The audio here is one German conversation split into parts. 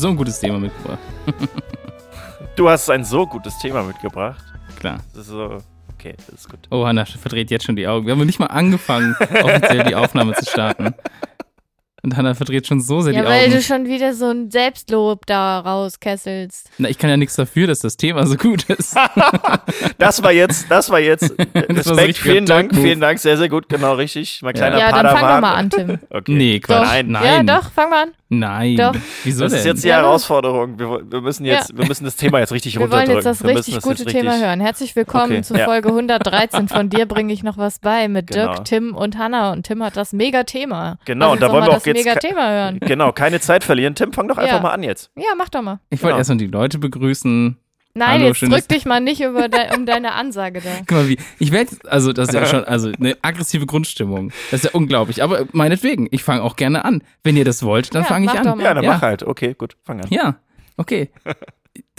so ein gutes Thema mitgebracht. Du hast ein so gutes Thema mitgebracht. Klar. Das ist so. Okay, das ist gut. Oh, Hanna verdreht jetzt schon die Augen. Wir haben noch nicht mal angefangen, offiziell die Aufnahme zu starten. Und Hanna verdreht schon so sehr Ja, die weil Augen. du schon wieder so ein Selbstlob da rauskesselst. Na, ich kann ja nichts dafür, dass das Thema so gut ist. Das war jetzt, das war jetzt. Das war so vielen Dank, vielen Dank, sehr, sehr gut, genau richtig. Mein kleiner ja, dann Padawan. fang doch mal an, Tim. Okay. Nee, Quatsch. Nein, nein. Ja, doch, fang mal an. Nein. Doch. Wieso Das denn? ist jetzt die Ja, doch. Herausforderung. Wir, wir, müssen jetzt, wir müssen das Thema jetzt richtig Wir wollen runterdrücken. jetzt das wir müssen richtig das gute jetzt Thema richtig- hören. Herzlich willkommen Okay, zu ja. Folge 113. Von dir bringe ich noch was bei mit Genau. Dirk, Tim und Hanna. Und Tim hat das Mega-Thema. Genau, Lass und da wollen wir auch das jetzt ke- Mega-Thema hören. Genau, keine Zeit verlieren. Tim, fang doch einfach Ja. mal an jetzt. Ja, mach doch mal. ich wollte Genau. erstmal die Leute begrüßen. Nein, Hallo, jetzt drück dich mal nicht über de um deine Ansage da. Guck mal, wie. Ich werde. Also, das ist ja schon. Also, eine aggressive Grundstimmung. Das ist ja unglaublich. Aber meinetwegen, ich fange auch gerne an. Wenn ihr das wollt, dann Ja, fange ich mach an. doch mal. Ja, dann Ja. mach halt. Okay, gut, fang an. Ja, okay.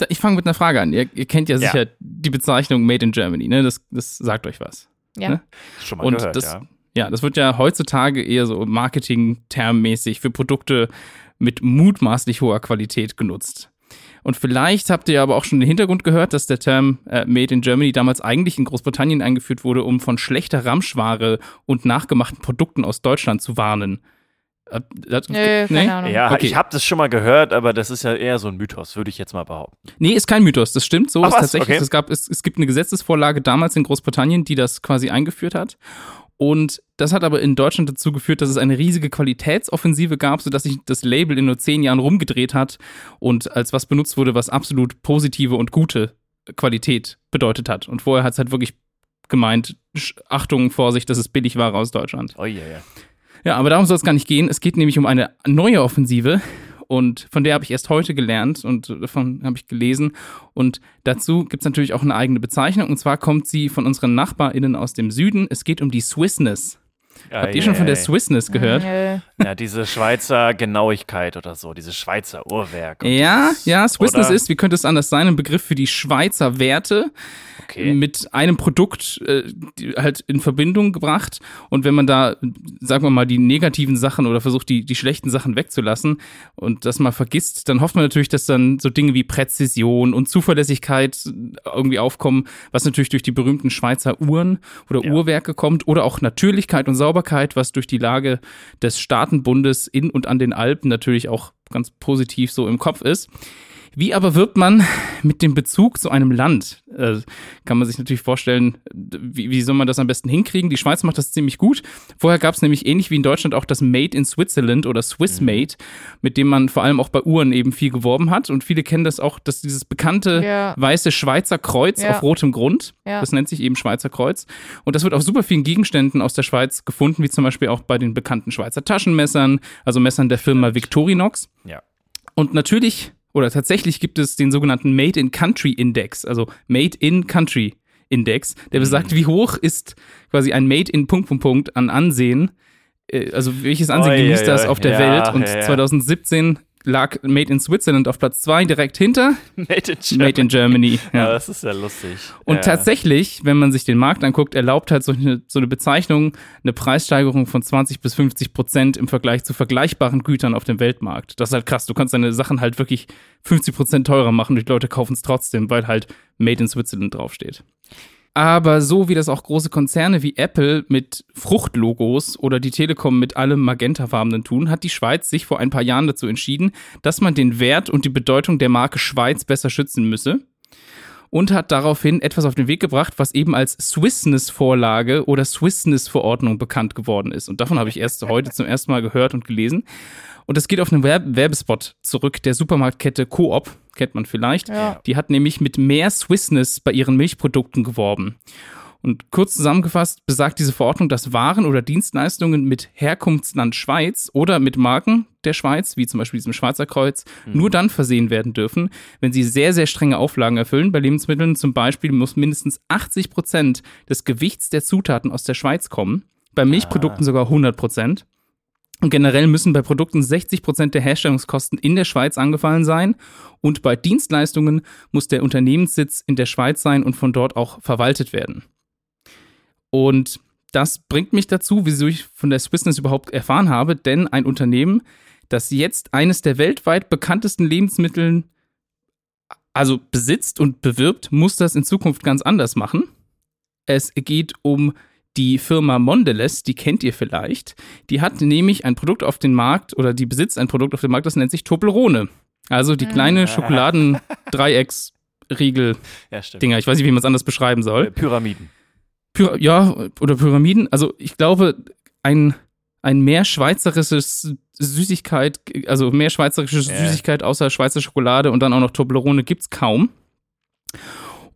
Ich fange mit einer Frage an. Ihr, ihr kennt ja Ja. sicher die Bezeichnung Made in Germany, ne? Das, das sagt euch was. Ja. Ne? Schon mal Und gehört, das, ja. ja. das wird ja heutzutage eher so Marketing-termmäßig für Produkte mit mutmaßlich hoher Qualität genutzt. Und vielleicht habt ihr aber auch schon den Hintergrund gehört, dass der Term äh, Made in Germany damals eigentlich in Großbritannien eingeführt wurde, um von schlechter Ramschware und nachgemachten Produkten aus Deutschland zu warnen. Äh, das- Nö, nee? Ja, Okay. ich habe das schon mal gehört, aber das ist ja eher so ein Mythos, würde ich jetzt mal behaupten. Nee, ist kein Mythos, das stimmt. So Ach ist was, tatsächlich. okay. Es, gab, es, es gibt eine Gesetzesvorlage damals in Großbritannien, die das quasi eingeführt hat. Und das hat aber in Deutschland dazu geführt, dass es eine riesige Qualitätsoffensive gab, sodass sich das Label in nur zehn Jahren rumgedreht hat und als was benutzt wurde, was absolut positive und gute Qualität bedeutet hat. Und vorher hat es halt wirklich gemeint, Achtung, Vorsicht, das ist Billigware aus Deutschland. Oh ja, ja. Ja, aber darum soll es gar nicht gehen. Es geht nämlich um eine neue Offensive und von der habe ich erst heute gelernt und davon habe ich gelesen. Und dazu gibt es natürlich auch eine eigene Bezeichnung und zwar kommt sie von unseren NachbarInnen aus dem Süden. Es geht um die Swissness. Habt ihr schon von der Swissness gehört? Ja, diese Schweizer Genauigkeit oder so, diese Schweizer Uhrwerk. Ja, dieses- ja, Swissness oder? ist, wie könnte es anders sein, ein Begriff für die Schweizer Werte. Okay. mit einem Produkt äh, halt in Verbindung gebracht. Und wenn man da, sagen wir mal, die negativen Sachen oder versucht, die, die schlechten Sachen wegzulassen und das mal vergisst, dann hofft man natürlich, dass dann so Dinge wie Präzision und Zuverlässigkeit irgendwie aufkommen, was natürlich durch die berühmten Schweizer Uhren oder Ja. Uhrwerke kommt oder auch Natürlichkeit und Sauberkeit, was durch die Lage des Staatenbundes in und an den Alpen natürlich auch ganz positiv so im Kopf ist. Wie aber wird man mit dem Bezug zu einem Land? Äh, kann man sich natürlich vorstellen, wie, wie soll man das am besten hinkriegen? Die Schweiz macht das ziemlich gut. Vorher gab es nämlich ähnlich wie in Deutschland auch das Made in Switzerland oder Swiss Made, mit dem man vor allem auch bei Uhren eben viel geworben hat. Und viele kennen das auch, dass dieses bekannte Ja. weiße Schweizer Kreuz Ja. auf rotem Grund, Ja. das nennt sich eben Schweizer Kreuz. Und das wird auf super vielen Gegenständen aus der Schweiz gefunden, wie zum Beispiel auch bei den bekannten Schweizer Taschenmessern, also Messern der Firma Victorinox. Ja. Und natürlich oder tatsächlich gibt es den sogenannten Made in Country Index, also Made in Country Index, der Mhm. besagt, wie hoch ist quasi ein Made in Punkt, Punkt, Punkt an Ansehen, äh, also welches Ansehen Oi, genießt oi, das oi. auf der Ja, Welt. Und ja, ja. 2017 lag Made in Switzerland auf Platz 2, direkt hinter Made in Germany. Made in Germany. Ja, Ja. das ist ja lustig. Und ja. tatsächlich, wenn man sich den Markt anguckt, erlaubt halt so eine, so eine Bezeichnung eine Preissteigerung von 20 bis 50 Prozent im Vergleich zu vergleichbaren Gütern auf dem Weltmarkt. Das ist halt krass. Du kannst deine Sachen halt wirklich 50 Prozent teurer machen und die Leute kaufen es trotzdem, weil halt Made in Switzerland draufsteht. Aber so wie das auch große Konzerne wie Apple mit Fruchtlogos oder die Telekom mit allem magentafarbenen tun, hat die Schweiz sich vor ein paar Jahren dazu entschieden, dass man den Wert und die Bedeutung der Marke Schweiz besser schützen müsse und hat daraufhin etwas auf den Weg gebracht, was eben als Swissness-Vorlage oder Swissness-Verordnung bekannt geworden ist. Und davon habe ich erst heute zum ersten Mal gehört und gelesen. Und das geht auf einen Werb Werbespot zurück der Supermarktkette Coop, kennt man vielleicht. Ja. Die hat nämlich mit mehr Swissness bei ihren Milchprodukten geworben. Und kurz zusammengefasst besagt diese Verordnung, dass Waren oder Dienstleistungen mit Herkunftsland Schweiz oder mit Marken der Schweiz, wie zum Beispiel diesem Schweizer Kreuz, nur dann versehen werden dürfen, wenn sie sehr, sehr strenge Auflagen erfüllen. Bei Lebensmitteln zum Beispiel muss mindestens 80 Prozent des Gewichts der Zutaten aus der Schweiz kommen. Bei Milchprodukten sogar 100 Prozent. Und generell müssen bei Produkten 60 Prozent der Herstellungskosten in der Schweiz angefallen sein. Und bei Dienstleistungen muss der Unternehmenssitz in der Schweiz sein und von dort auch verwaltet werden. Und das bringt mich dazu, wieso ich von der Swissness überhaupt erfahren habe, denn ein Unternehmen, das jetzt eines der weltweit bekanntesten Lebensmitteln also besitzt und bewirbt, muss das in Zukunft ganz anders machen. Es geht um die Firma Mondelez, die kennt ihr vielleicht. Die hat nämlich ein Produkt auf den Markt oder die besitzt ein Produkt auf dem Markt, das nennt sich Toblerone. Also die kleine Schokoladen-Dreiecksriegel-Dinger. Ich weiß nicht, wie man es anders beschreiben soll. Äh, Pyramiden. Py ja, oder Pyramiden. Also ich glaube, ein, ein mehr schweizerisches Süßigkeit, also mehr schweizerische. Süßigkeit außer Schweizer Schokolade und dann auch noch Toblerone gibt's kaum.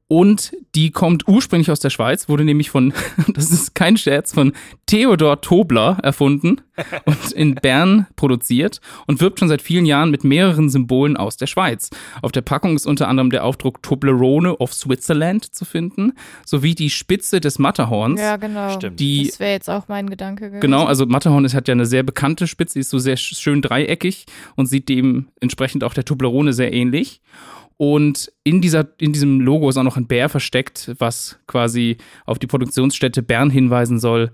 Und die kommt ursprünglich aus der Schweiz, wurde nämlich von, das ist kein Scherz, von Theodor Tobler erfunden und in Bern produziert und wirbt schon seit vielen Jahren mit mehreren Symbolen aus der Schweiz. Auf der Packung ist unter anderem der Aufdruck Toblerone of Switzerland zu finden, sowie die Spitze des Matterhorns. Ja, genau. Stimmt. Die das wäre jetzt auch mein Gedanke gewesen. Genau, also Matterhorn ist, hat ja eine sehr bekannte Spitze, die ist so sehr sch- schön dreieckig und sieht dementsprechend auch der Toblerone sehr ähnlich. Und in, dieser, in diesem Logo ist auch noch ein Bär versteckt, was quasi auf die Produktionsstätte Bern hinweisen soll.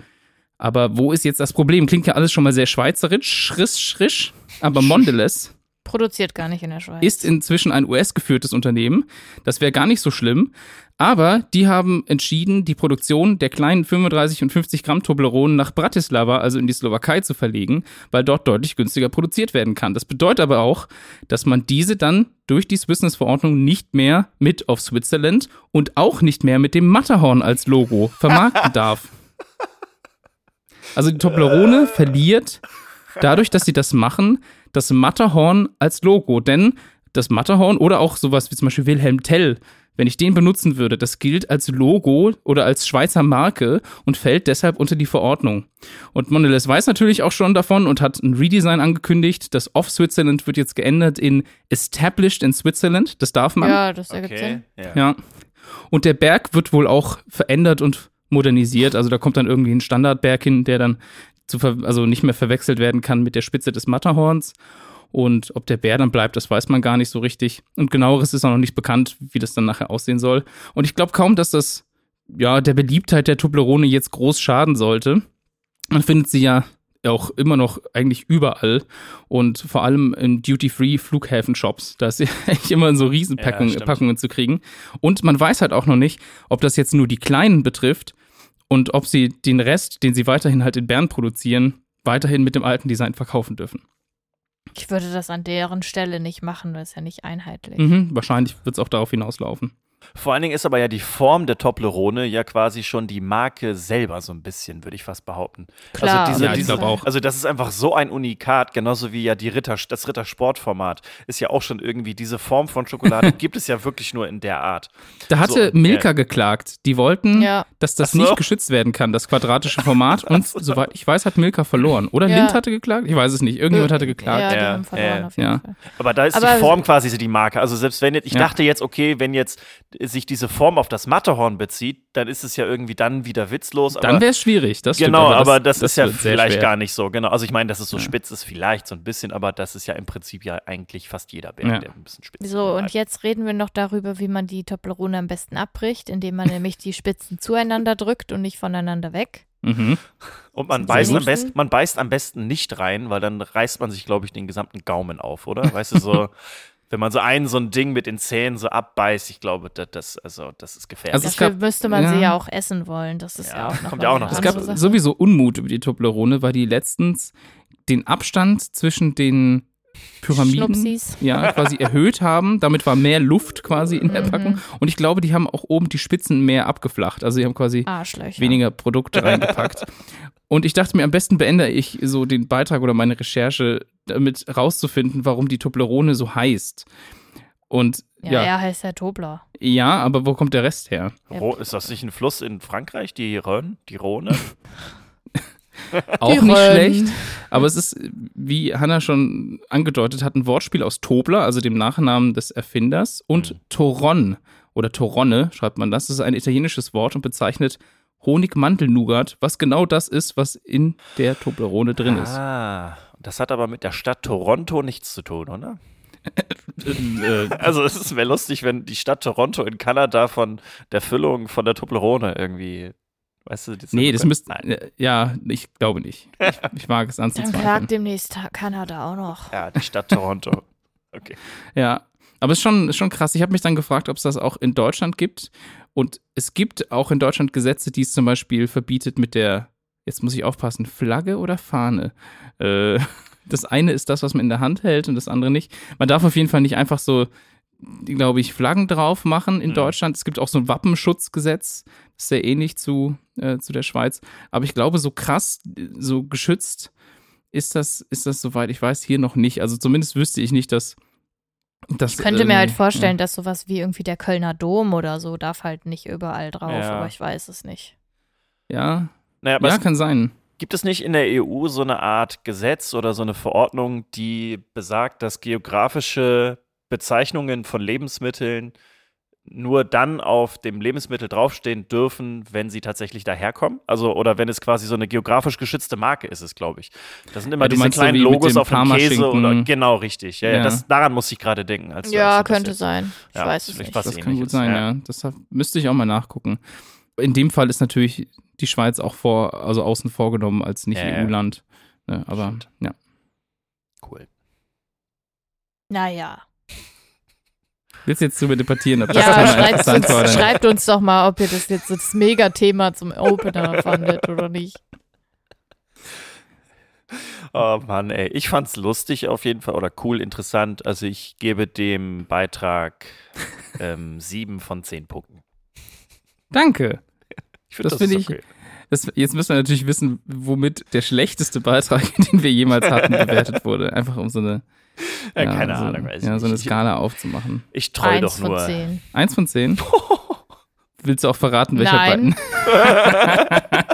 Aber wo ist jetzt das Problem? Klingt ja alles schon mal sehr schweizerisch, schrisch, schrisch. Aber Mondelez Produziert gar nicht in der Schweiz. ist inzwischen ein US-geführtes Unternehmen. Das wäre gar nicht so schlimm. Aber die haben entschieden, die Produktion der kleinen 35 und 50 Gramm Tobleronen nach Bratislava, also in die Slowakei, zu verlegen, weil dort deutlich günstiger produziert werden kann. Das bedeutet aber auch, dass man diese dann durch die Business-Verordnung nicht mehr mit auf Switzerland und auch nicht mehr mit dem Matterhorn als Logo vermarkten darf. Also die Toblerone verliert dadurch, dass sie das machen, das Matterhorn als Logo. Denn das Matterhorn oder auch sowas wie zum Beispiel Wilhelm Tell, wenn ich den benutzen würde, das gilt als Logo oder als Schweizer Marke und fällt deshalb unter die Verordnung. Und Mondelez weiß natürlich auch schon davon und hat ein Redesign angekündigt. Das Off Switzerland wird jetzt geändert in Established in Switzerland. Das darf man. ja, das ergibt Okay. Sinn. Ja. Ja. Und der Berg wird wohl auch verändert und modernisiert. Also da kommt dann irgendwie ein Standardberg hin, der dann zu also nicht mehr verwechselt werden kann mit der Spitze des Matterhorns. Und ob der Bär dann bleibt, das weiß man gar nicht so richtig. Und genaueres ist auch noch nicht bekannt, wie das dann nachher aussehen soll. Und ich glaube kaum, dass das ja der Beliebtheit der Toblerone jetzt groß schaden sollte. Man findet sie ja auch immer noch eigentlich überall und vor allem in Duty-Free-Flughäfen-Shops. Da ist ja eigentlich immer so Ja, Riesenpackungen. Packungen zu kriegen. Und man weiß halt auch noch nicht, ob das jetzt nur die Kleinen betrifft und ob sie den Rest, den sie weiterhin halt in Bern produzieren, weiterhin mit dem alten Design verkaufen dürfen. Ich würde das an deren Stelle nicht machen, das ist ja nicht einheitlich. Mhm, wahrscheinlich wird es auch darauf hinauslaufen. Vor allen Dingen ist aber ja die Form der Toblerone ja quasi schon die Marke selber so ein bisschen, würde ich fast behaupten. Klar, also diese, Ja, diese, auch. Also das ist einfach so ein Unikat, genauso wie ja die Ritter, das Rittersportformat ist ja auch schon irgendwie diese Form von Schokolade gibt es ja wirklich nur in der Art. Da hatte So, Milka ja. geklagt. Die wollten, Ja. dass das so. nicht geschützt werden kann, das quadratische Format. Und soweit ich weiß, hat Milka verloren. Oder Ja. Lind hatte geklagt? Ich weiß es nicht. Irgendjemand hatte geklagt. Ja, die Ja, haben verloren ja, auf jeden ja. Fall. Aber da ist Aber- die Form quasi so die Marke. Also selbst wenn jetzt, ich Ja. dachte jetzt, okay, wenn jetzt sich diese Form auf das Matterhorn bezieht, dann ist es ja irgendwie dann wieder witzlos. Dann wäre es schwierig. Das stimmt, Genau, aber das, das ist ja vielleicht gar nicht so. Genau, also ich meine, dass es so Ja. spitz ist, vielleicht so ein bisschen, aber das ist ja im Prinzip ja eigentlich fast jeder Bär, Ja. der ein bisschen spitz ist. So, und jetzt reden wir noch darüber, wie man die Toblerone am besten abbricht, indem man nämlich die Spitzen zueinander drückt und nicht voneinander weg. Mhm. Und man beißt, am besten, nicht? man beißt am besten nicht rein, weil dann reißt man sich, glaube ich, den gesamten Gaumen auf, oder? Weißt du, so, wenn man so ein, so ein Ding mit den Zähnen so abbeißt, ich glaube, das, das, also, das ist gefährlich. Also Dafür gab- müsste man ja. sie ja auch essen wollen. Das ist ja, Ja, auch noch kommt ja auch noch Es gab Sache. sowieso Unmut über die Toblerone, weil die letztens den Abstand zwischen den Pyramiden Schnupsis. ja, quasi erhöht haben. Damit war mehr Luft quasi in der Mhm. Packung. Und ich glaube, die haben auch oben die Spitzen mehr abgeflacht. Also die haben quasi weniger Produkte reingepackt. Und ich dachte mir, am besten beende ich so den Beitrag oder meine Recherche damit rauszufinden, warum die Toblerone so heißt. Und Ja, ja, ja, er heißt ja Tobler. aber wo kommt der Rest her? Ro ist das nicht ein Fluss in Frankreich, die Rhön, die Rhone? Auch nicht schlecht. Aber es ist, wie Hannah schon angedeutet hat, ein Wortspiel aus Tobler, also dem Nachnamen des Erfinders, und Mhm. Toron oder Toronne schreibt man das. Das ist ein italienisches Wort und bezeichnet Honigmandelnougat, was genau das ist, was in der Toblerone drin ist. Ah, das hat aber mit der Stadt Toronto nichts zu tun, oder? Äh, Also es wäre lustig, wenn die Stadt Toronto in Kanada von der Füllung von der Toblerone irgendwie Weißt du, das Nee, das müsste. Äh, Ja, ich glaube nicht. Ich, ich mag es Dann anzuzweifeln. klagt demnächst Kanada auch noch. Ja, die Stadt Toronto. Okay. Ja, aber es ist schon, ist schon krass. Ich habe mich dann gefragt, ob es das auch in Deutschland gibt. Und es gibt auch in Deutschland Gesetze, die es zum Beispiel verbietet mit der, jetzt muss ich aufpassen, Flagge oder Fahne. Äh, das eine ist das, was man in der Hand hält und das andere nicht. Man darf auf jeden Fall nicht einfach so, glaube ich, Flaggen drauf machen in Mhm. Deutschland. Es gibt auch so ein Wappenschutzgesetz, das ist sehr ähnlich zu, äh, zu der Schweiz. Aber ich glaube, so krass, so geschützt ist das, ist das, soweit ich weiß, hier noch nicht. Also zumindest wüsste ich nicht, dass. dass Ich könnte mir halt ähm, vorstellen, dass sowas wie irgendwie der Kölner Dom oder so darf halt nicht überall drauf, Ja. aber ich weiß es nicht. Ja, Naja, aber ja, es kann sein. Gibt es nicht in der EU so eine Art Gesetz oder so eine Verordnung, die besagt, dass geografische Bezeichnungen von Lebensmitteln nur dann auf dem Lebensmittel draufstehen dürfen, wenn sie tatsächlich daherkommen? Also, oder wenn es quasi so eine geografisch geschützte Marke ist, es glaube ich. Das sind immer Ja, diese so kleinen mit Logos dem auf dem Käse oder genau richtig. Ja, ja. Ja. Das, daran muss ich gerade denken. Ja, könnte sein. Ich Ja, weiß es nicht. was Das kann gut sein, ja. ja. Das müsste ich auch mal nachgucken. In dem Fall ist natürlich die Schweiz auch vor, also außen vorgenommen als Ja, ja. Nicht-EU-Land. Ne, aber Stimmt. ja. Cool. Naja. Willst du jetzt darüber debattieren, ob das Ja, Thema schreibt interessant uns, war oder nicht? schreibt uns doch mal, ob ihr das jetzt so das Megathema zum Opener fandet oder nicht. Oh Mann, ey. Ich fand's lustig auf jeden Fall oder cool, interessant. Also ich gebe dem Beitrag ähm, sieben von zehn Punkten. Danke. Ich finde Das das, finde ich- okay. Das, jetzt müssen wir natürlich wissen, womit der schlechteste Beitrag, den wir jemals hatten, bewertet wurde. Einfach um so eine, Ja, keine so, Ahnung, weiß ich ja, so eine nicht. Skala aufzumachen. Ich treue Eins doch von nur. zehn. Eins von zehn. Willst du auch verraten, welcher Nein. Button?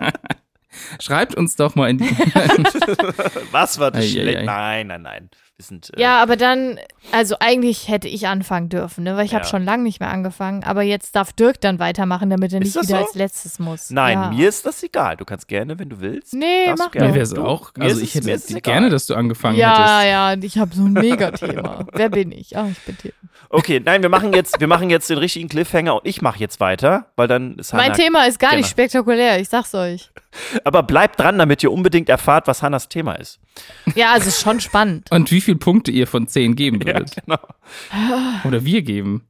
Schreibt uns doch mal in die. Was war das Ei, schlecht? ei. Nein, nein, nein. Wir sind, äh, Ja, aber dann, also eigentlich hätte ich anfangen dürfen, ne? weil ich habe Ja. schon lange nicht mehr angefangen. Aber jetzt darf Dirk dann weitermachen, damit er Ist nicht wieder so? als letztes muss. Nein, ja. mir ist das egal. Du kannst gerne, wenn du willst. Nee, mach du gerne. Mir wäre es auch. mir Also ist ich mir hätte es egal. gerne, dass du angefangen Ja, hättest. ja, und ich habe so ein Megathema. Wer bin ich? Ah, ich bin Tim. Okay, nein, wir machen jetzt, wir machen jetzt den richtigen Cliffhanger und ich mache jetzt weiter, weil dann ist Mein. Thema ist gar Genau. nicht spektakulär, ich sag's euch. Aber bleibt dran, damit ihr unbedingt erfahrt, was Hannas Thema ist. Ja, also es ist schon spannend. Und wie viele Punkte ihr von zehn geben Ja, würdet. genau. Oder wir geben.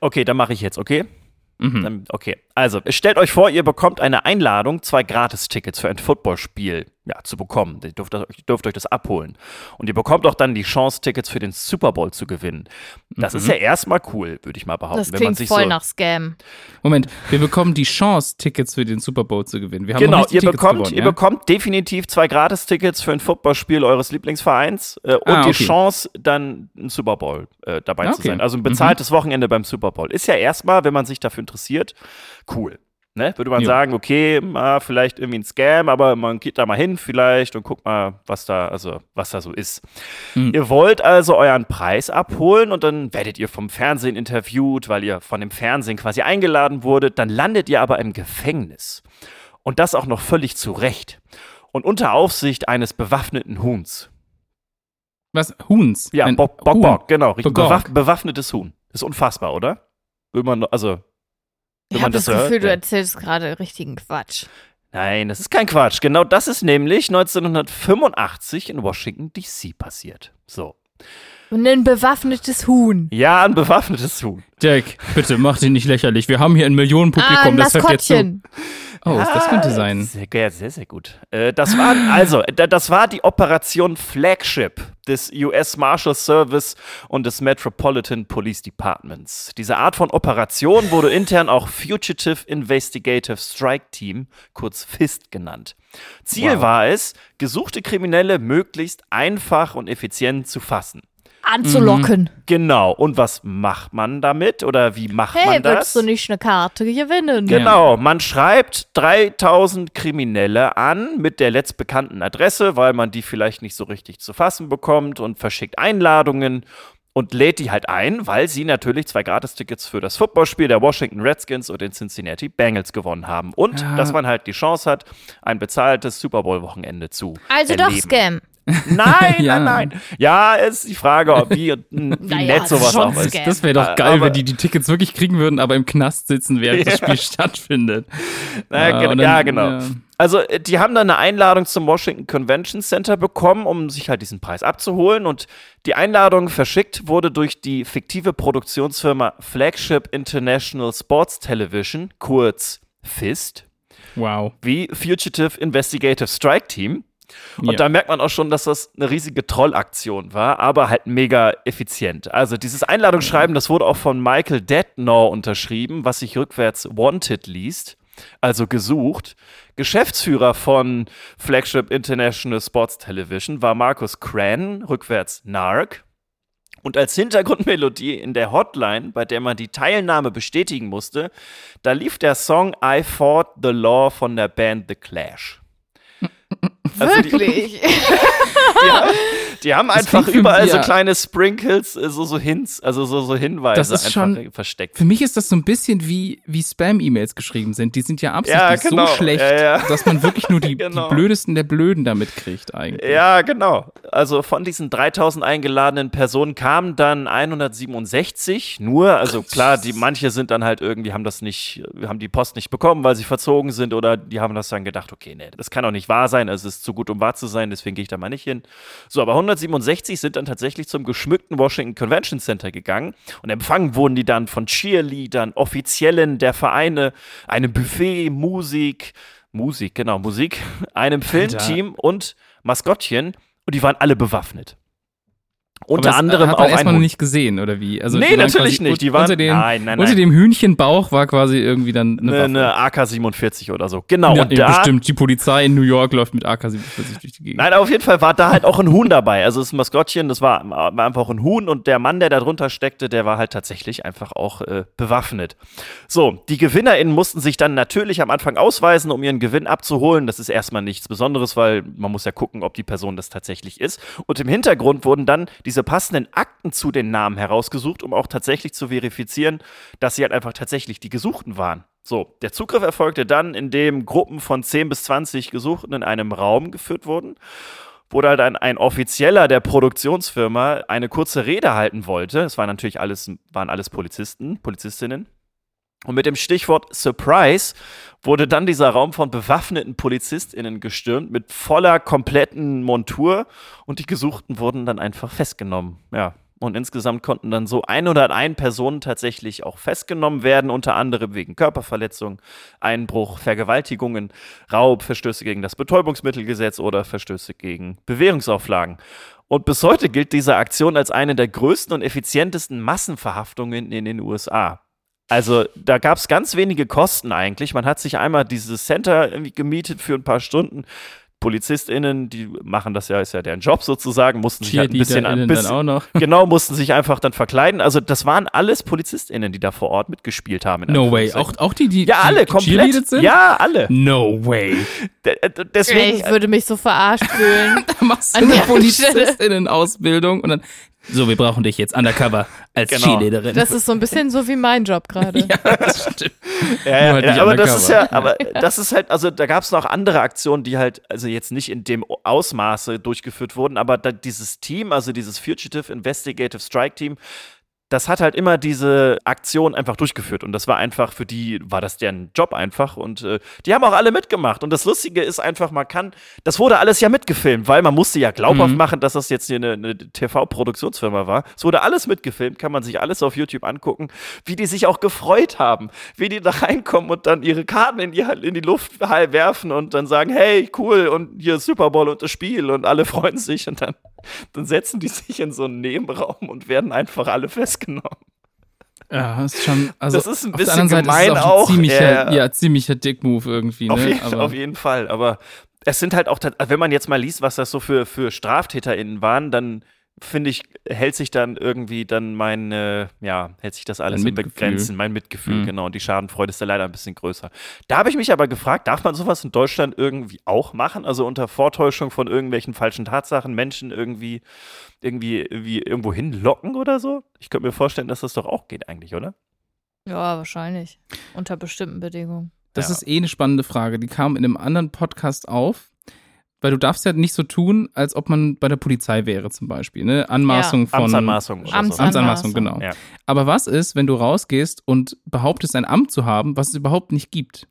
Okay, dann mache ich jetzt, okay? Mhm. Dann, okay, also stellt euch vor, ihr bekommt eine Einladung, zwei Gratistickets für ein Footballspiel ja, zu bekommen. Ihr dürft, dürft euch das abholen. Und ihr bekommt auch dann die Chance, Tickets für den Super Bowl zu gewinnen. Das ist ja erstmal cool, würde ich mal behaupten. Das wenn man klingt sich voll so, nach Scam. Moment, wir bekommen die Chance, Tickets für den Super Bowl zu gewinnen. Wir haben noch Genau, nicht die ihr Tickets bekommt, gewonnen, ihr ja? bekommt definitiv zwei Gratistickets für ein Footballspiel eures Lieblingsvereins äh, und Ah, die okay. Chance, dann ein Super Bowl äh, dabei Ah, zu okay. sein. Also ein bezahltes Wochenende beim Super Bowl. Ist ja erstmal, wenn man sich dafür interessiert, cool. Ne? Würde man Jo. sagen, okay, mal vielleicht irgendwie ein Scam, aber man geht da mal hin vielleicht und guckt mal, was da, also was da so ist. Mhm. Ihr wollt also euren Preis abholen und dann werdet ihr vom Fernsehen interviewt, weil ihr von dem Fernsehen quasi eingeladen wurdet. Dann landet ihr aber im Gefängnis. Und das auch noch völlig zu Recht. Und unter Aufsicht eines bewaffneten Huhns. Was? Huhns? Ja, Ein Bock, Bock. Bock, genau. Bewaff bewaffnetes Huhn. Ist unfassbar, oder? Will man, also, Ich habe das das Gefühl, hört. du ja. erzählst gerade richtigen Quatsch. Nein, das ist kein Quatsch. Genau das ist nämlich 1985 in Washington, D.C. passiert. So. Und ein bewaffnetes Huhn. Ja, ein bewaffnetes Huhn. Jack, bitte mach dich nicht lächerlich. Wir haben hier ein Millionenpublikum, ah, ein das hört jetzt zu. Oh, das könnte sein. Sehr, ja, sehr, sehr gut. Äh, das war also, da- das war die Operation Flagship des US Marshal Service und des Metropolitan Police Departments. Diese Art von Operation wurde intern auch Fugitive Investigative Strike Team, kurz FIST genannt. Ziel Wow. war es, gesuchte Kriminelle möglichst einfach und effizient zu fassen. Anzulocken. Genau. Und was macht man damit oder wie macht Hey, man das? willst du nicht eine Karte gewinnen? Genau, man schreibt 3000 Kriminelle an mit der letztbekannten Adresse, weil man die vielleicht nicht so richtig zu fassen bekommt und verschickt Einladungen und lädt die halt ein, weil sie natürlich zwei Gratistickets für das Footballspiel der Washington Redskins und den Cincinnati Bengals gewonnen haben. Und Ja. dass man halt die Chance hat, ein bezahltes Super Bowl-Wochenende zu Also erleben. doch Scam. Nein, Ja. nein, nein. Ja, ist die Frage, ob wie, wie Naja, nett sowas auch ist. Scam. Das wäre doch Äh, geil, aber- wenn die die Tickets wirklich kriegen würden, aber im Knast sitzen, während das. Spiel stattfindet. Na, Ja, und ja, dann, genau. ja. Also, äh, die haben dann eine Einladung zum Washington Convention Center bekommen, um sich halt diesen Preis abzuholen. Und die Einladung verschickt wurde durch die fiktive Produktionsfirma Flagship International Sports Television, kurz FIST, Wow. wie Fugitive Investigative Strike Team. Und Ja. da merkt man auch schon, dass das eine riesige Trollaktion war, aber halt mega effizient. Also dieses Einladungsschreiben, das wurde auch von Michael Detnor unterschrieben, was sich rückwärts Wanted liest, also gesucht. Geschäftsführer von Flagship International Sports Television war Markus Cran, rückwärts Narc. Und als Hintergrundmelodie in der Hotline, bei der man die Teilnahme bestätigen musste, da lief der Song I Fought the Law von der Band The Clash. Also die- Wirklich? Die haben, einfach überall so ja. kleine Sprinkles, äh, so, so Hints, also so, so Hinweise Das ist einfach schon- versteckt. Für mich ist das so ein bisschen wie, wie Spam-E-Mails geschrieben sind. Die sind ja absichtlich genau. so schlecht, Ja, ja. dass man wirklich nur die, Genau. die blödesten der Blöden damit kriegt eigentlich. Ja, genau. Also von diesen 3000 eingeladenen Personen kamen dann 167 nur. Also klar, die manche sind dann halt irgendwie, haben das nicht, haben die Post nicht bekommen, weil sie verzogen sind oder die haben das dann gedacht, okay, nee, das kann doch nicht wahr sein, es ist zu gut, um wahr zu sein, deswegen gehe ich da mal nicht hin. So, aber 167 sind dann tatsächlich zum geschmückten Washington Convention Center gegangen und empfangen wurden die dann von Cheerleadern, Offiziellen der Vereine, einem Buffet, Musik, Musik, genau, Musik, einem Filmteam und Maskottchen und die waren alle bewaffnet. Unter anderem hat auch man ein erstmal noch nicht gesehen, oder wie? Also nee, die natürlich nicht. Die waren unter dem, nein, nein, unter nein. dem Hühnchenbauch war quasi irgendwie dann eine, Eine, eine AK-47 oder so. Genau. ja, und da, bestimmt. Die Polizei in New York läuft mit AK-47 durch die Gegend. Nein, auf jeden Fall war da halt auch ein Huhn dabei. Also das Maskottchen, das war, war einfach ein Huhn und der Mann, der da drunter steckte, der war halt tatsächlich einfach auch äh, bewaffnet. So, die GewinnerInnen mussten sich dann natürlich am Anfang ausweisen, um ihren Gewinn abzuholen. Das ist erstmal nichts Besonderes, weil man muss ja gucken, ob die Person das tatsächlich ist. Und im Hintergrund wurden dann diese passenden Akten zu den Namen herausgesucht, um auch tatsächlich zu verifizieren, dass sie halt einfach tatsächlich die Gesuchten waren. So, der Zugriff erfolgte dann, indem Gruppen von 10 bis 20 Gesuchten in einem Raum geführt wurden wo halt ein, ein Offizieller der Produktionsfirma eine kurze Rede halten wollte. Es waren natürlich alles, waren alles Polizisten, Polizistinnen. Und mit dem Stichwort Surprise wurde dann dieser Raum von bewaffneten PolizistInnen gestürmt mit voller, kompletten Montur und die Gesuchten wurden dann einfach festgenommen. Ja. Und insgesamt konnten dann so 101 Personen tatsächlich auch festgenommen werden, unter anderem wegen Körperverletzung, Einbruch, Vergewaltigungen, Raub, Verstöße gegen das Betäubungsmittelgesetz oder Verstöße gegen Bewährungsauflagen. Und bis heute gilt diese Aktion als eine der größten und effizientesten Massenverhaftungen in den USA. Also da gab es ganz wenige Kosten eigentlich. Man hat sich einmal dieses Center irgendwie gemietet für ein paar Stunden. PolizistInnen, die machen das ja, ist ja deren Job sozusagen, mussten sich halt ein bisschen, ein bisschen dann auch noch. genau, mussten sich einfach dann verkleiden. Also das waren alles PolizistInnen, die da vor Ort mitgespielt haben. in No way. Auch, auch die, die, ja, alle, die komplett. sind? Ja, alle. No way. D d- deswegen, ich würde mich so verarscht fühlen. machst du eine Polizistinnen-Ausbildung und dann, so, wir brauchen dich jetzt undercover als Genau. Cheerleaderin. Das ist so ein bisschen so wie mein Job gerade. ja, das stimmt. Ja, ja, halt ja, aber das ist ja, aber das ist halt, also da gab es noch andere Aktionen, die halt, also jetzt nicht in dem Ausmaße durchgeführt wurden, aber da, dieses Team, also dieses Fugitive Investigative Strike Team, das hat halt immer diese Aktion einfach durchgeführt und das war einfach, für die war das deren Job einfach und äh, die haben auch alle mitgemacht und das Lustige ist einfach, man kann, das wurde alles ja mitgefilmt, weil man musste ja glaubhaft Mhm. machen, dass das jetzt hier eine, eine TV-Produktionsfirma war. Es wurde alles mitgefilmt, kann man sich alles auf YouTube angucken, wie die sich auch gefreut haben, wie die da reinkommen und dann ihre Karten in die, in die Luft werfen und dann sagen, hey, cool und hier Super Bowl und das Spiel und alle freuen sich und dann, dann setzen die sich in so einen Nebenraum und werden einfach alle festgenommen. Ja, ist schon, also Das ist ein auf der bisschen anderen Seite gemein ist es auch, ein ziemlicher, ja. ja, ziemlicher Dick-Move irgendwie, ne? Auf, jeden, auf jeden Fall, aber es sind halt auch, wenn man jetzt mal liest, was das so für, für StraftäterInnen waren, dann finde ich, hält sich dann irgendwie dann mein, äh, ja, hält sich das alles in. Begrenzen, mein Mitgefühl, Mhm. genau. Und die Schadenfreude ist da leider ein bisschen größer. Da habe ich mich aber gefragt, darf man sowas in Deutschland irgendwie auch machen? Also unter Vortäuschung von irgendwelchen falschen Tatsachen Menschen irgendwie, irgendwie, irgendwie irgendwo hinlocken oder so? Ich könnte mir vorstellen, dass das doch auch geht eigentlich, oder? Ja, wahrscheinlich. Unter bestimmten Bedingungen. das Ja. ist eh eine spannende Frage. Die kam in einem anderen Podcast auf. Weil du darfst ja nicht so tun, als ob man bei der Polizei wäre zum Beispiel. Ne? Anmaßung von Amtsanmaßung. Oder Amts- so. Amtsanmaßung, genau. Ja. Aber was ist, wenn du rausgehst und behauptest, ein Amt zu haben, was es überhaupt nicht gibt?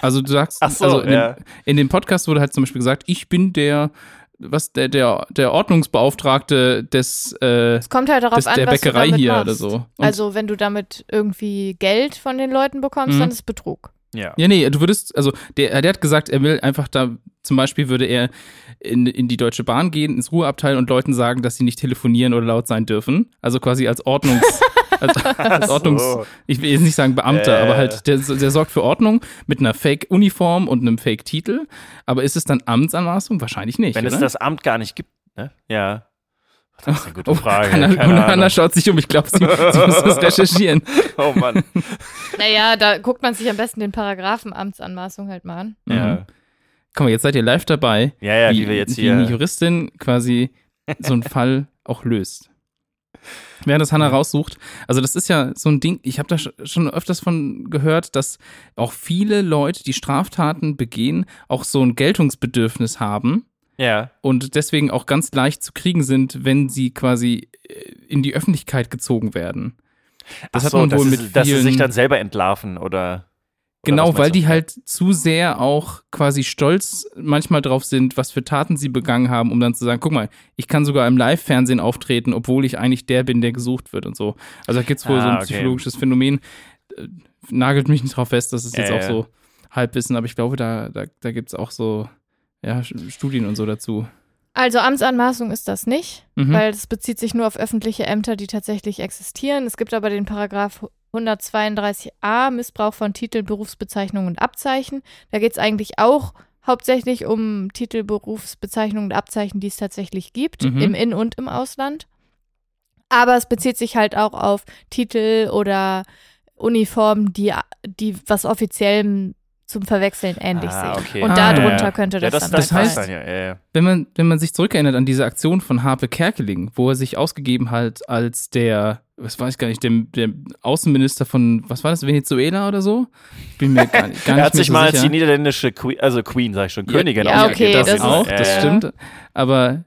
Also du sagst, Ach so, also in, ja. dem, in dem Podcast wurde halt zum Beispiel gesagt, ich bin der, was der der der Ordnungsbeauftragte des äh, Es kommt halt darauf des, an, der was Bäckerei du damit hier machst. oder so. Und, Also wenn du damit irgendwie Geld von den Leuten bekommst, Mhm. dann ist es Betrug. Ja. ja, nee, du würdest, also der, der hat gesagt, er will einfach da, zum Beispiel würde er in, in die Deutsche Bahn gehen, ins Ruheabteil und Leuten sagen, dass sie nicht telefonieren oder laut sein dürfen. Also quasi als Ordnungs, als, als so. Ordnungs, ich will jetzt nicht sagen Beamter, Äh. aber halt, der, der sorgt für Ordnung mit einer Fake-Uniform und einem Fake-Titel. Aber ist es dann Amtsanmaßung? Wahrscheinlich nicht. Wenn oder? es das Amt gar nicht gibt, ne? Ja. Das ist eine gute Oh, Frage. Hanna, Keine Hanna Ahnung. schaut sich um, ich glaube, sie, sie muss das recherchieren. Oh Mann. Naja, da guckt man sich am besten den Paragraphen Amtsanmaßung halt mal an. Mhm. Ja. Guck mal, jetzt seid ihr live dabei, Ja, ja, wie wir jetzt wie hier. eine Juristin quasi so einen Fall auch löst. Während das Hannah raussucht, also das ist ja so ein Ding, ich habe da sch- schon öfters von gehört, dass auch viele Leute, die Straftaten begehen, auch so ein Geltungsbedürfnis haben Ja. und deswegen auch ganz leicht zu kriegen sind, wenn sie quasi äh, in die Öffentlichkeit gezogen werden. Das Ach hat so, man dass wohl sie- mit Dass sie sich dann selber entlarven oder. Genau, weil die halt zu sehr auch quasi stolz manchmal drauf sind, was für Taten sie begangen haben, um dann zu sagen, guck mal, ich kann sogar im Live-Fernsehen auftreten, obwohl ich eigentlich der bin, der gesucht wird und so. Also da gibt's wohl so Ah, ein okay. psychologisches Phänomen. Äh, Nagelt mich nicht drauf fest, das ist jetzt Ja, auch so Halbwissen, aber ich glaube, da, da, da gibt's auch so ja, Studien und so dazu. Also Amtsanmaßung ist das nicht, Mhm. weil es bezieht sich nur auf öffentliche Ämter, die tatsächlich existieren. Es gibt aber den Paragraph 132a, Missbrauch von Titel, Berufsbezeichnungen und Abzeichen. Da geht es eigentlich auch hauptsächlich um Titel, Berufsbezeichnungen und Abzeichen, die es tatsächlich gibt, Mhm. im In- und im Ausland. Aber es bezieht sich halt auch auf Titel oder Uniformen, die, die was offiziell zum Verwechseln ähnlich Ah, sehen. okay. Und Ah, darunter ja. könnte Ja, das, das, dann das Das halt heißt- dann ja. Wenn man, wenn man sich zurückerinnert an diese Aktion von Harpe Kerkeling, wo er sich ausgegeben hat als der, was weiß ich gar nicht, dem, der Außenminister von, was war das, Venezuela oder so? Ich bin mir gar nicht, gar Er hat sich so mal als sicher. die niederländische Queen, also Queen, sag ich schon, Königin ja, ausgegeben. okay, das, das auch, das stimmt. Aber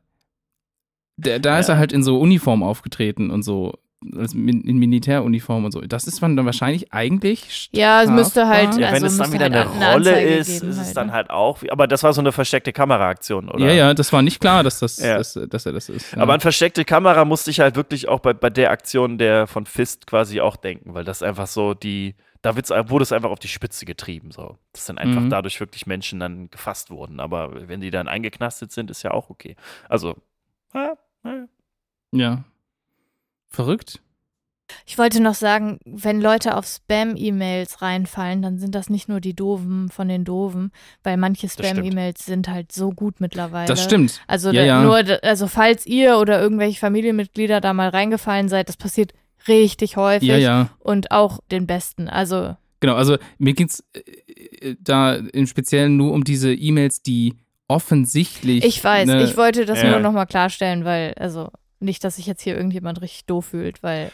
der, da ist er halt in so Uniform aufgetreten und so, als in Militäruniform und so. Das ist man dann wahrscheinlich eigentlich. Ja, es müsste halt-. Ja, wenn Also es dann wieder halt eine eine Rolle ist, ist es halt, dann ne? halt auch. Aber das war so eine versteckte Kameraaktion, oder? Ja, ja, das war nicht klar, dass, das, Ja. dass, dass er das ist. Ja. Aber an versteckte Kamera musste ich halt wirklich auch bei, bei der Aktion der von Fist quasi auch denken, weil das einfach so die, da wird's, wurde es einfach auf die Spitze getrieben, so. Dass dann einfach Mhm. dadurch wirklich Menschen dann gefasst wurden. Aber wenn die dann eingeknastet sind, ist ja auch okay. Also, ja. Verrückt. Ich wollte noch sagen, wenn Leute auf Spam-E-Mails reinfallen, dann sind das nicht nur die Doofen von den Doofen, weil manche. Spam-E-Mails sind halt so gut mittlerweile. Das stimmt. Also Ja, ja. nur, also falls ihr oder irgendwelche Familienmitglieder da mal reingefallen seid, das passiert richtig häufig Ja, ja. und auch den Besten. Also Genau, also mir geht's äh, da im Speziellen nur um diese E-Mails, die offensichtlich. ich weiß, ne, ich wollte das Ja. nur nochmal klarstellen, weil, also nicht, dass sich jetzt hier irgendjemand richtig doof fühlt, weil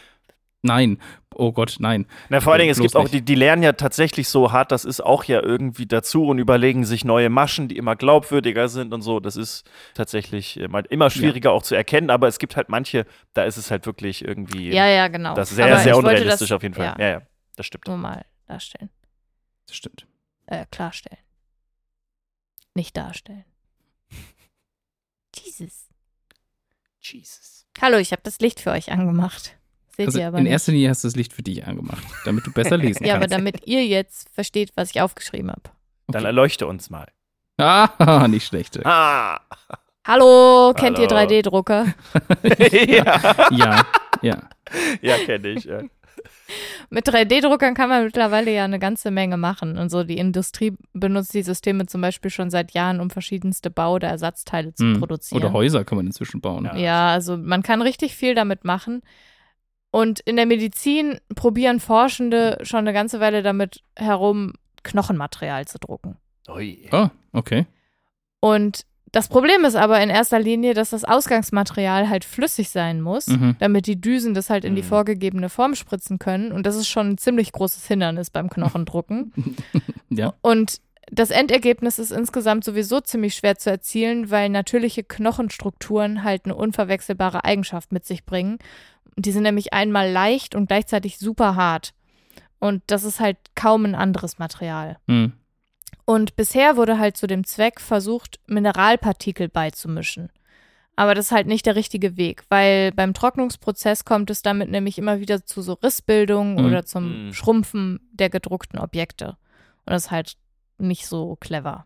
Nein. Oh Gott, nein. Na, vor allen Dingen, es Bloß gibt auch, die, die lernen ja tatsächlich so hart, das ist auch ja irgendwie dazu und überlegen sich neue Maschen, die immer glaubwürdiger sind und so. Das ist tatsächlich immer, immer schwieriger auch zu erkennen, aber es gibt halt manche, da ist es halt wirklich irgendwie ja, ja, genau. das ist sehr, Aber sehr unrealistisch das, auf jeden Fall. Ja, Ja, ja, das stimmt. nur mal darstellen, Das stimmt. äh, klarstellen. Nicht darstellen. Jesus. Jesus. Hallo, ich habe das Licht für euch angemacht. Seht Also ihr aber in nicht. erster Linie hast du das Licht für dich angemacht, damit du besser lesen Ja, aber kannst. damit ihr jetzt versteht, was ich aufgeschrieben habe. Dann Okay. erleuchte uns mal. Ah, nicht schlecht. Ah! Hallo, kennt ihr Hallo. 3D-Drucker? ja, Ja, ja. ja kenne ich. Ja. Mit 3D-Druckern kann man mittlerweile ja eine ganze Menge machen. Und so die Industrie benutzt die Systeme zum Beispiel schon seit Jahren, um verschiedenste Bau- oder Ersatzteile zu Hm. produzieren. Oder Häuser kann man inzwischen bauen. Ja. Ja, also man kann richtig viel damit machen. Und in der Medizin probieren Forschende schon eine ganze Weile damit herum, Knochenmaterial zu drucken. Ui. Oh, okay. Und das Problem ist aber in erster Linie, dass das Ausgangsmaterial halt flüssig sein muss, Mhm. damit die Düsen das halt in die Mhm. vorgegebene Form spritzen können. Und das ist schon ein ziemlich großes Hindernis beim Knochendrucken. Ja. Und Das Endergebnis ist insgesamt sowieso ziemlich schwer zu erzielen, weil natürliche Knochenstrukturen halt eine unverwechselbare Eigenschaft mit sich bringen. Die sind nämlich einmal leicht und gleichzeitig super hart. Und das ist halt kaum ein anderes Material. Hm. Und bisher wurde halt zu dem Zweck versucht, Mineralpartikel beizumischen. Aber das ist halt nicht der richtige Weg, weil beim Trocknungsprozess kommt es damit nämlich immer wieder zu so Rissbildungen Mhm. oder zum Mhm. Schrumpfen der gedruckten Objekte. Und das ist halt nicht so clever.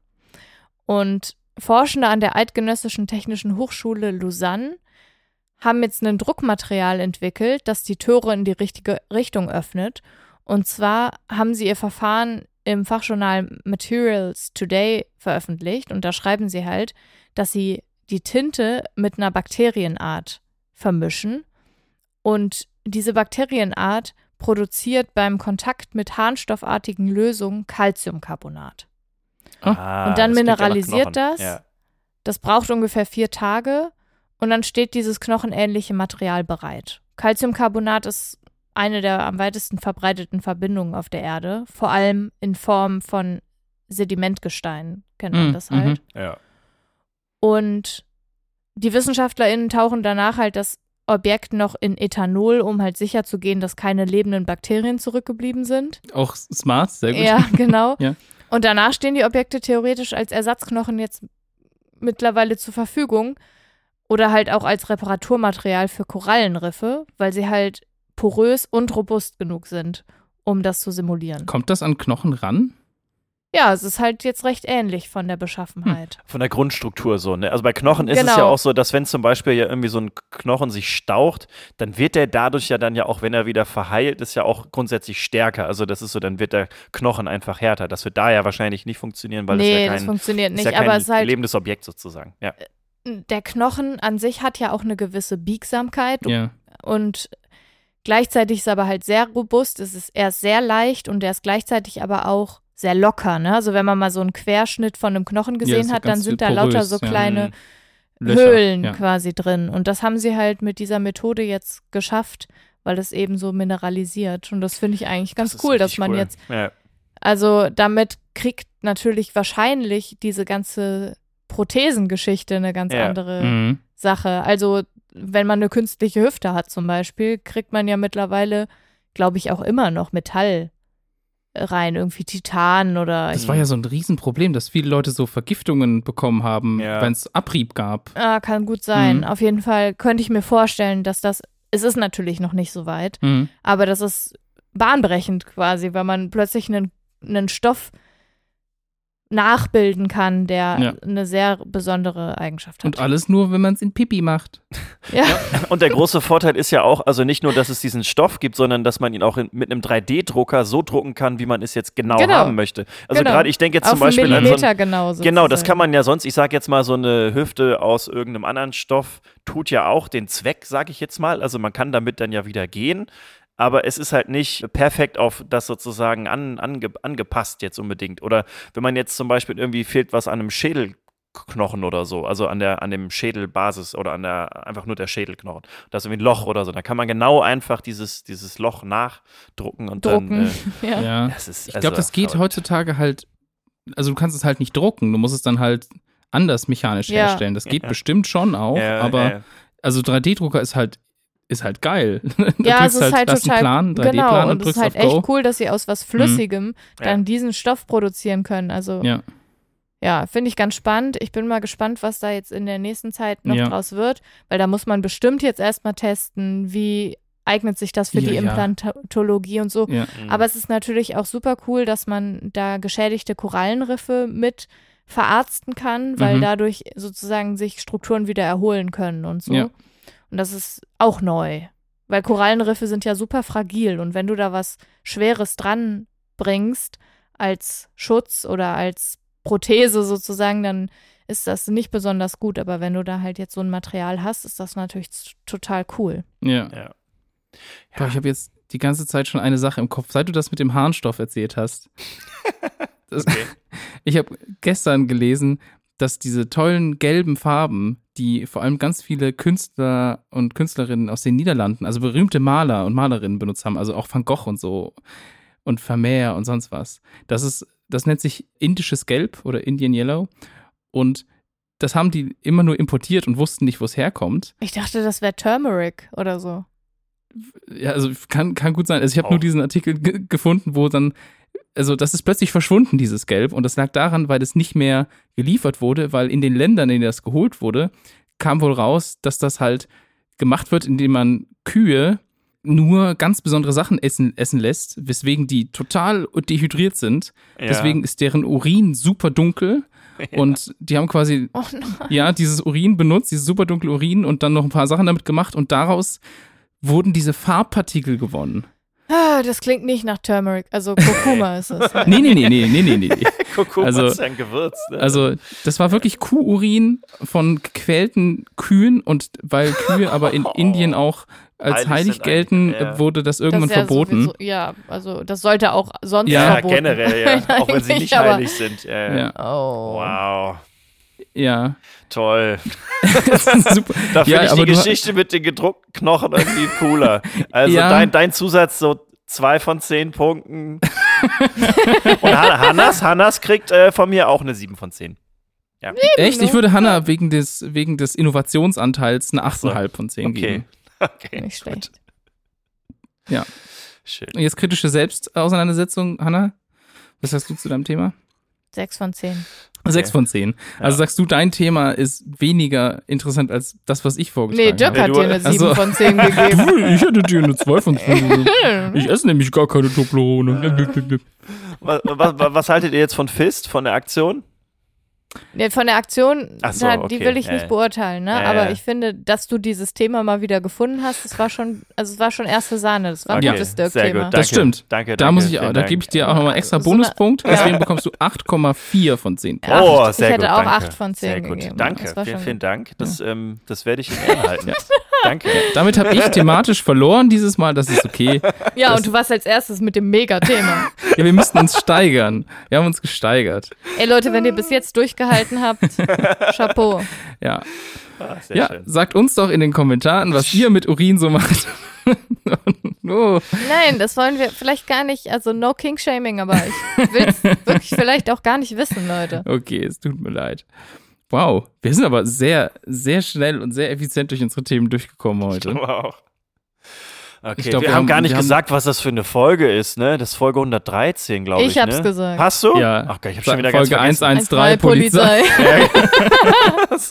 Und Forschende an der Eidgenössischen Technischen Hochschule Lausanne haben jetzt ein Druckmaterial entwickelt, das die Tore in die richtige Richtung öffnet. Und zwar haben sie ihr Verfahren im Fachjournal Materials Today veröffentlicht und da schreiben sie halt, dass sie die Tinte mit einer Bakterienart vermischen und diese Bakterienart produziert beim Kontakt mit harnstoffartigen Lösungen Calciumcarbonat. Ah, Und dann das mineralisiert das? Ja. Das braucht ungefähr vier Tage und dann steht dieses knochenähnliche Material bereit. Calciumcarbonat ist eine der am weitesten verbreiteten Verbindungen auf der Erde, vor allem in Form von Sedimentgestein, kennt man Mhm, das halt. Ja. Und die WissenschaftlerInnen tauchen danach halt das Objekt noch in Ethanol, um halt sicher zu gehen, dass keine lebenden Bakterien zurückgeblieben sind. Auch smart, sehr gut. Ja, genau. Ja. Und danach stehen die Objekte theoretisch als Ersatzknochen jetzt mittlerweile zur Verfügung oder halt auch als Reparaturmaterial für Korallenriffe, weil sie halt porös und robust genug sind, um das zu simulieren. Kommt das an Knochen ran? Ja, es ist halt jetzt recht ähnlich von der Beschaffenheit. Von der Grundstruktur so, ne? Also bei Knochen ist es Genau. ja auch so, dass wenn zum Beispiel ja irgendwie so ein Knochen sich staucht, dann wird der dadurch ja dann ja auch, wenn er wieder verheilt, ist ja auch grundsätzlich stärker. Also das ist so, dann wird der Knochen einfach härter. Das wird da ja wahrscheinlich nicht funktionieren, weil nee, es ja das kein, funktioniert ist nicht, ja kein aber es ist halt lebendes Objekt sozusagen. Ja. der Knochen an sich hat ja auch eine gewisse Biegsamkeit Ja. und gleichzeitig ist er aber halt sehr robust. Es ist, er ist sehr leicht und er ist gleichzeitig aber auch sehr locker. Ne? Also wenn man mal so einen Querschnitt von einem Knochen gesehen ist hat, dann sind da porös, lauter so ja. kleine. Löcher, Höhlen ja. quasi drin. Und das haben sie halt mit dieser Methode jetzt geschafft, weil es eben so mineralisiert. Und das finde ich eigentlich ganz Das cool, dass man cool. jetzt, Ja. also damit kriegt natürlich wahrscheinlich diese ganze Prothesengeschichte eine ganz Ja. andere Mhm. Sache. Also, wenn man eine künstliche Hüfte hat zum Beispiel, kriegt man ja mittlerweile, glaube ich, auch immer noch Metall rein, irgendwie Titan oder. Das war ja so ein Riesenproblem, dass viele Leute so Vergiftungen bekommen haben, Ja. wenn es Abrieb gab. Ah, kann gut sein. Mhm. Auf jeden Fall könnte ich mir vorstellen, dass das. Es ist natürlich noch nicht so weit, Mhm. aber das ist bahnbrechend quasi, weil man plötzlich einen, einen Stoff nachbilden kann, der Ja. eine sehr besondere Eigenschaft hat. Und alles nur, wenn man es in Pipi macht. ja. Und der große Vorteil ist ja auch, also nicht nur, dass es diesen Stoff gibt, sondern dass man ihn auch in, mit einem 3D-Drucker so drucken kann, wie man es jetzt genau, Genau. haben möchte. Also Genau. gerade, ich denke jetzt Auf zum Beispiel einen an so ein, Millimeter genau. Genau, das sozusagen. kann man ja sonst, ich sage jetzt mal, so eine Hüfte aus irgendeinem anderen Stoff tut ja auch den Zweck, sage ich jetzt mal. Also man kann damit dann ja wieder gehen. Aber es ist halt nicht perfekt auf das sozusagen an, ange, angepasst jetzt unbedingt. Oder wenn man jetzt zum Beispiel irgendwie fehlt was an einem Schädelknochen oder so, also an der an dem Schädelbasis oder an der einfach nur der Schädelknochen. Da ist irgendwie ein Loch oder so. Da kann man genau einfach dieses, dieses Loch nachdrucken und drucken. dann. Äh, ja. Ja. das ist, Ich also glaube, das geht verrückt. heutzutage halt, also du kannst es halt nicht drucken, du musst es dann halt anders mechanisch Ja. herstellen. Das geht Ja. bestimmt schon auch, Ja, aber ja. also 3D-Drucker ist halt ist halt geil. Ja, es ist halt hast total Plan, 3D-Plan genau und und es ist halt Go. echt cool, dass sie aus was Flüssigem dann Ja. diesen Stoff produzieren können. Also Ja. ja, finde ich ganz spannend. Ich bin mal gespannt, was da jetzt in der nächsten Zeit noch Ja. draus wird, weil da muss man bestimmt jetzt erstmal testen, wie eignet sich das für Ja, die ja. Implantologie und so. Ja. Mhm. Aber es ist natürlich auch super cool, dass man da geschädigte Korallenriffe mit verarzten kann, weil Mhm. dadurch sozusagen sich Strukturen wieder erholen können und so. Und das ist auch neu. Weil Korallenriffe sind ja super fragil und wenn du da was Schweres dran bringst als Schutz oder als Prothese sozusagen, dann ist das nicht besonders gut. Aber wenn du da halt jetzt so ein Material hast, ist das natürlich total cool. ja. Ja. Boah, ich habe jetzt die ganze Zeit schon eine Sache im Kopf, seit du das mit dem Harnstoff erzählt hast. Das, Okay. Ich habe gestern gelesen, dass diese tollen gelben Farben, die vor allem ganz viele Künstler und Künstlerinnen aus den Niederlanden, also berühmte Maler und Malerinnen benutzt haben, also auch Van Gogh und so und Vermeer und sonst was, dass es das nennt sich indisches Gelb oder Indian Yellow. Und das haben die immer nur importiert und wussten nicht, wo es herkommt. Ich dachte, das wäre Turmeric oder so. Ja, also kann, kann gut sein. Also ich habe nur diesen Artikel ge- gefunden, wo dann, also das ist plötzlich verschwunden, dieses Gelb. Und das lag daran, weil es nicht mehr geliefert wurde, weil in den Ländern, in denen das geholt wurde, kam wohl raus, dass das halt gemacht wird, indem man Kühe nur ganz besondere Sachen essen, essen lässt, weswegen die total dehydriert sind. Ja. Deswegen ist deren Urin super dunkel. Und die haben quasi Oh ja, dieses Urin benutzt, dieses super dunkle Urin und dann noch ein paar Sachen damit gemacht und daraus wurden diese Farbpartikel gewonnen. Ah, Das klingt nicht nach Turmeric. Also Kurkuma ist es. Nee, nee, nee, nee, nee, nee, nee. Kurkuma also- ist ja ein Gewürz. Ne? Also, das war wirklich Kuhurin von gequälten Kühen und weil Kühe aber in Indien auch als Heilig heilig gelten, ja. wurde das Das irgendwann ist ja verboten. sowieso- Ja, also das sollte auch sonst Ja, ja, verboten generell, ja. Auch wenn sie nicht aber- heilig sind. Ja, ja. Ja, Oh. Wow. Ja. Toll. Das ist super. Da finde Ja, ich die Geschichte mit den gedruckten Knochen irgendwie cooler. Also Ja. dein, dein Zusatz so zwei von zehn Punkten. Und Han- Hannas, Hannas kriegt äh, von mir auch eine sieben von zehn. Echt? Ich würde Hannah wegen des, wegen des Innovationsanteils eine 8,5 von 10 Okay. geben. Okay. Nicht schlecht. Schön. Und jetzt kritische Selbstauseinandersetzung, Hannah? Was sagst du zu deinem Thema? Sechs von zehn. Sechs von zehn. Also sagst du, dein Thema ist weniger interessant als das, was ich vorgeschlagen Nee, Dirk Nee, hat dir eine sieben also- von zehn gegeben. habe. Ich hätte dir eine zwei von zehn. Ich esse nämlich gar keine Toblerone. Was, was, was haltet ihr jetzt von Fist, von der Aktion? Von der Aktion, so, da, die okay. will ich Ja, nicht ja. beurteilen, ne? Ja, Aber ja. ich finde, dass du dieses Thema mal wieder gefunden hast, das war schon, also es war schon erste Sahne. Das war ein Okay, gutes sehr Dirk-Thema. gut. Das stimmt. Danke, Da danke, muss ich, vielen da gebe ich dir auch nochmal extra So eine- Bonuspunkt. Deswegen bekommst du 8,4 von 10. Ja. Oh, Acht. Ich sehr hätte gut, auch danke. acht von zehn Sehr gut, gegeben. danke. Das war Vielen, vielen Dank. Das, ähm, das werde ich in Ehren halten. Danke. Damit habe ich thematisch verloren dieses Mal. Das ist okay. Ja, Das- und du warst als erstes mit dem Mega-Thema. Ja, wir müssten uns steigern. Wir haben uns gesteigert. Ey Leute, wenn ihr bis jetzt durchgehalten habt, Chapeau. Ja. Ah, Ja, schön. sagt uns doch in den Kommentaren, was ihr mit Urin so macht. oh. Nein, das wollen wir vielleicht gar nicht, also no King-Shaming, aber ich will es wirklich vielleicht auch gar nicht wissen, Leute. Okay, es tut mir leid. Wow, wir sind aber sehr, sehr schnell und sehr effizient durch unsere Themen durchgekommen heute. Wow. Okay, Ich glaub, wir, wir haben haben- gar nicht haben- gesagt, was das für eine Folge ist, ne? Das ist Folge 113, glaube ich. Ich hab's ne? gesagt. Hast du? Ja. Ach, ich hab schon wieder Folge ganz vergessen. 113 Polizei. Polizei.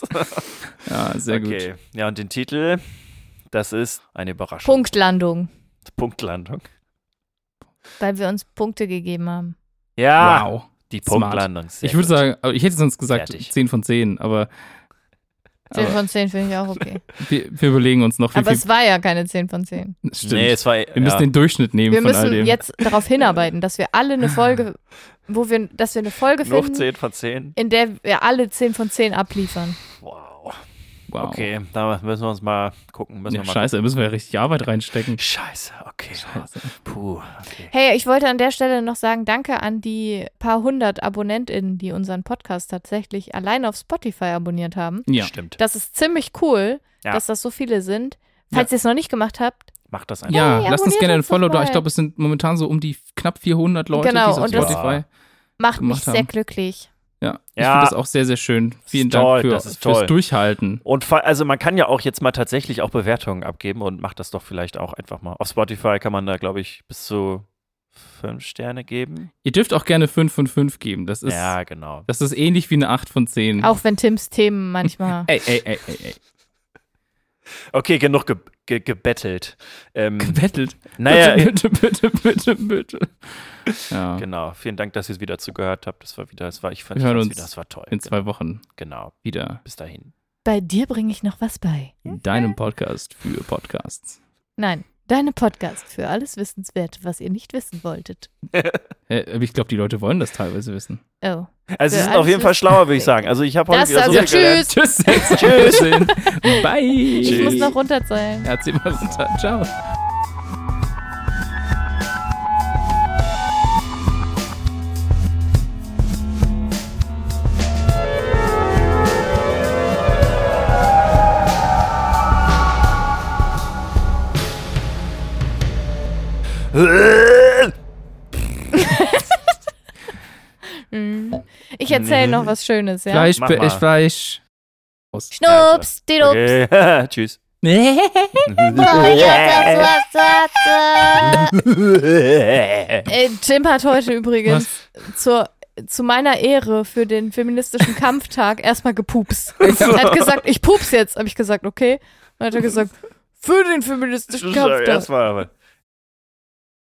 Ja, sehr gut. Okay, ja, und den Titel, das ist eine Überraschung. Punktlandung, Punktlandung. weil wir uns Punkte gegeben haben. Ja, Wow. Die. Punktlandung. Ich würde sagen, aber ich hätte sonst gesagt Fertig. 10 von 10, aber 10 Aber- von 10 finde ich auch okay. wir, wir überlegen uns noch, wie Aber viel. es war ja keine 10 von 10. Stimmt. Nee, es war, wir müssen ja. den Durchschnitt nehmen Wir von all müssen dem. jetzt darauf hinarbeiten, dass wir alle eine Folge, wo wir, dass wir eine Folge noch finden, 10 von 10. in der wir alle 10 von 10 abliefern. Wow. Wow. Okay, da müssen wir uns mal gucken. Müssen Ja, wir mal scheiße, da müssen wir ja richtig Arbeit reinstecken. Scheiße, okay. Scheiße. Puh, okay. Hey, ich wollte an der Stelle noch sagen, danke an die paar hundert AbonnentInnen, die unseren Podcast tatsächlich allein auf Spotify abonniert haben. Ja. Stimmt. Das ist ziemlich cool, Ja. dass das so viele sind. Falls ihr es noch nicht gemacht habt, Mach das einfach. Ja, Hey, lasst uns gerne doch Follow da. Ich glaube, es sind momentan so um die knapp 400 Leute, Genau, die es auf und das- Spotify. macht mich sehr glücklich. Ja, ich Ja. finde das auch sehr, sehr schön. Vielen ist Dank toll, für, das ist fürs. Durchhalten. Und also man kann ja auch jetzt mal tatsächlich auch Bewertungen abgeben und macht das doch vielleicht auch einfach mal. Auf Spotify kann man da, glaube ich, bis zu fünf Sterne geben. Ihr dürft auch gerne 5 von 5 geben. Das ist, ja, genau. das ist ähnlich wie eine 8 von 10. Auch wenn Tims Themen manchmal. Ey, ey, ey, ey, ey. Okay, genug ge ge gebettelt. Ähm, Gebettelt. naja, Bitte, bitte, bitte, bitte, bitte. Ja, genau. Vielen Dank, dass ihr es wieder zugehört habt. Das war wieder, das war, ich fand uns wieder, das war toll. in zwei Wochen Genau. wieder Bis dahin. Bei dir bringe ich noch was bei. in deinem Podcast für Podcasts. Nein, deine Podcast für alles Wissenswerte, was ihr nicht wissen wolltet. Äh, aber ich glaube, die Leute wollen das teilweise wissen. Oh. Also, sie sind auf jeden Fall schlauer, würde ich sagen. Also, ich habe heute das wieder so viel. Tschüss. Tschüss. Tschüss. Bye. Ich muss noch runterzählen. Ja, zieh mal runter. Ciao. Ugh! erzähle noch was Schönes, ja? Fleisch, Mach. Fleisch. Schnups, Didups. Okay. Tschüss. Ey, Tim hat heute übrigens zur, zu meiner Ehre für den feministischen Kampftag erstmal gepupst. Er hat gesagt, ich pups jetzt. Habe ich gesagt, okay. Dann hat er gesagt, für den feministischen Kampftag. Erstmal, aber